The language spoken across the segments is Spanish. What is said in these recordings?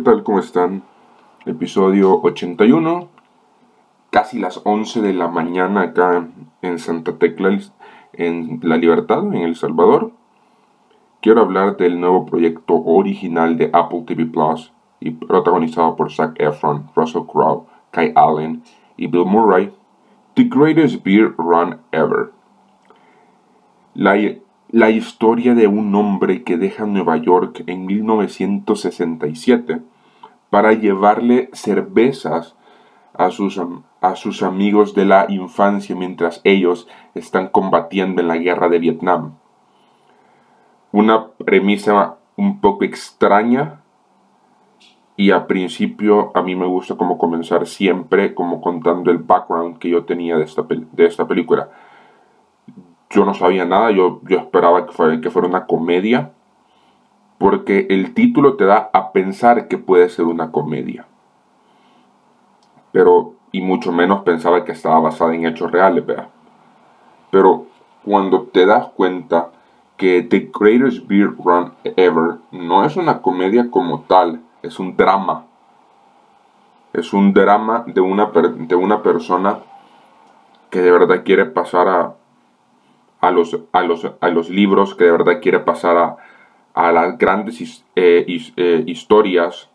tal? ¿Cómo están? Episodio 81, casi las 11 de la mañana acá en Santa Tecla, en La Libertad, en El Salvador. Quiero hablar del nuevo proyecto original de Apple TV Plus y protagonizado por Zac Efron, Russell Crowe, Kai Allen y Bill Murray, The Greatest Beer Run Ever. La la historia de un hombre que deja Nueva York en 1967 para llevarle cervezas a sus, a sus amigos de la infancia mientras ellos están combatiendo en la guerra de Vietnam. Una premisa un poco extraña y a principio a mí me gusta como comenzar siempre como contando el background que yo tenía de esta, de esta película yo no sabía nada, yo, yo esperaba que fuera, que fuera una comedia, porque el título te da a pensar que puede ser una comedia. Pero, y mucho menos pensaba que estaba basada en hechos reales, ¿verdad? Pero cuando te das cuenta que The Greatest Beer Run Ever no es una comedia como tal, es un drama. Es un drama de una, de una persona que de verdad quiere pasar a, a los, a los, a los libros, que de verdad quiere pasar a, a las grandes eh, eh, historias.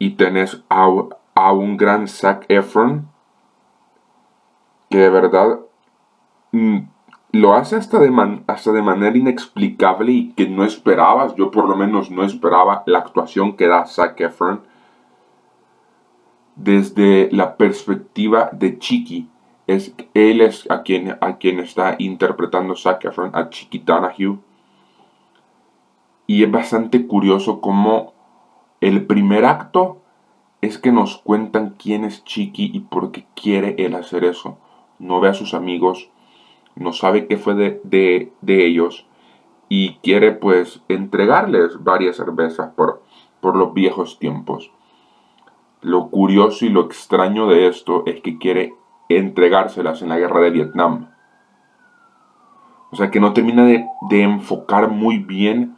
Y tenés a, a, un gran Zac Efron que de verdad mm, lo hace hasta de, hasta de manera inexplicable y que no esperabas. Yo por lo menos no esperaba la actuación que da Zac Efron desde la perspectiva de Chiqui es, él es a quien, a quien está interpretando Zac Efron, a Chiqui Donahue. Y es bastante curioso cómo el primer acto es que nos cuentan quién es Chiqui y por qué quiere él hacer eso. No ve a sus amigos, no sabe qué fue de, de, de ellos y quiere pues entregarles varias cervezas por, por los viejos tiempos. Lo curioso y lo extraño de esto es que quiere entregárselas en la guerra de Vietnam. O sea que no termina de, enfocar muy bien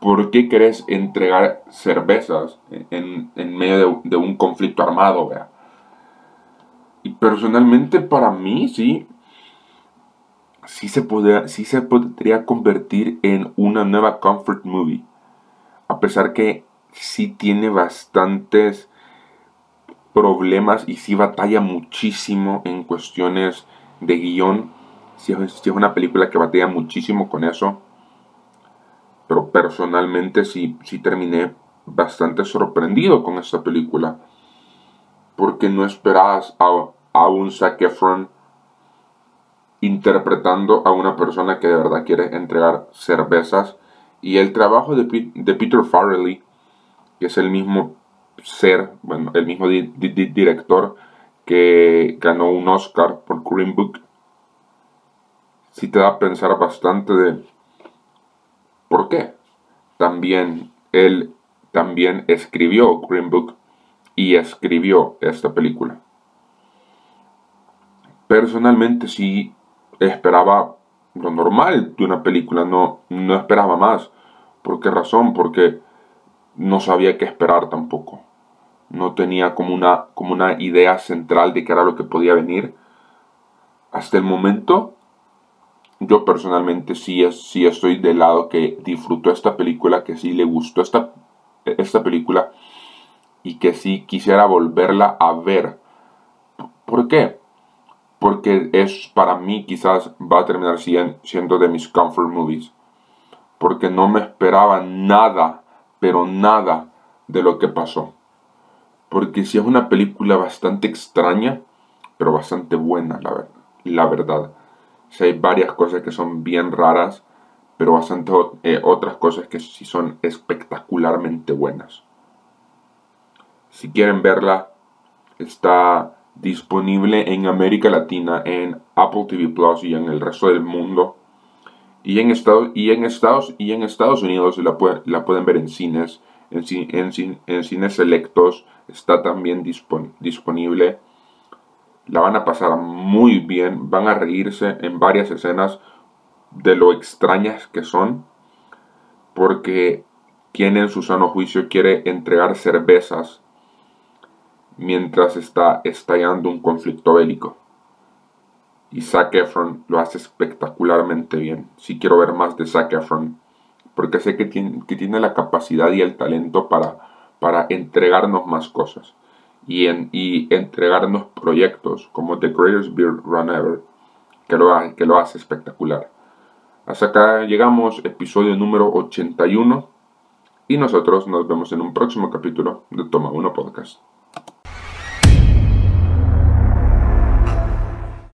por qué querés entregar cervezas en, medio de, un conflicto armado. Y personalmente para mí sí, sí se, podría, sí se podría convertir en una nueva comfort movie. A pesar que sí tiene bastantes problemas y si batalla muchísimo en cuestiones de guion. Si es, una película que batalla muchísimo con eso. Pero personalmente sí, sí terminé bastante sorprendido con esta película. Porque no esperabas a, a un Zac Efron interpretando a una persona que de verdad quiere entregar cervezas. Y el trabajo de, de Peter Farrelly, que es el mismo ser, bueno, el mismo director que ganó un Oscar por Green Book, si te da a pensar bastante de por qué. También él también escribió Green Book y escribió esta película. Personalmente sí esperaba lo normal de una película, no, no esperaba más. ¿Por qué razón? Porque no sabía qué esperar tampoco. No tenía como una, como una idea central de qué era lo que podía venir. Hasta el momento, yo personalmente sí, sí estoy del lado que disfrutó esta película, que sí le gustó esta, esta película y que sí quisiera volverla a ver. ¿Por qué? Porque es para mí quizás va a terminar siendo de mis comfort movies. Porque no me esperaba nada pero nada de lo que pasó. Porque si es una película bastante extraña, pero bastante buena, la, verdad. Si hay varias cosas que son bien raras, pero bastante eh, otras cosas que sí son espectacularmente buenas. Si quieren verla, está disponible en América Latina, en Apple TV Plus y en el resto del mundo y en Estados, y en Estados, y en Estados Unidos la, pueden ver en cines, en, en, cines selectos, está también disponible. La van a pasar muy bien, van a reírse en varias escenas de lo extrañas que son, porque ¿quién en su sano juicio quiere entregar cervezas mientras está estallando un conflicto bélico? Y Zac Efron lo hace espectacularmente bien. Si quiero ver más de Zac Efron, porque sé que tiene, que tiene la capacidad y el talento para, para entregarnos más cosas y, en, y entregarnos proyectos como The Greatest Beer Run Ever, que lo, que lo hace espectacular. Hasta acá llegamos, episodio número 81, y nosotros nos vemos en un próximo capítulo de Toma 1 Podcast.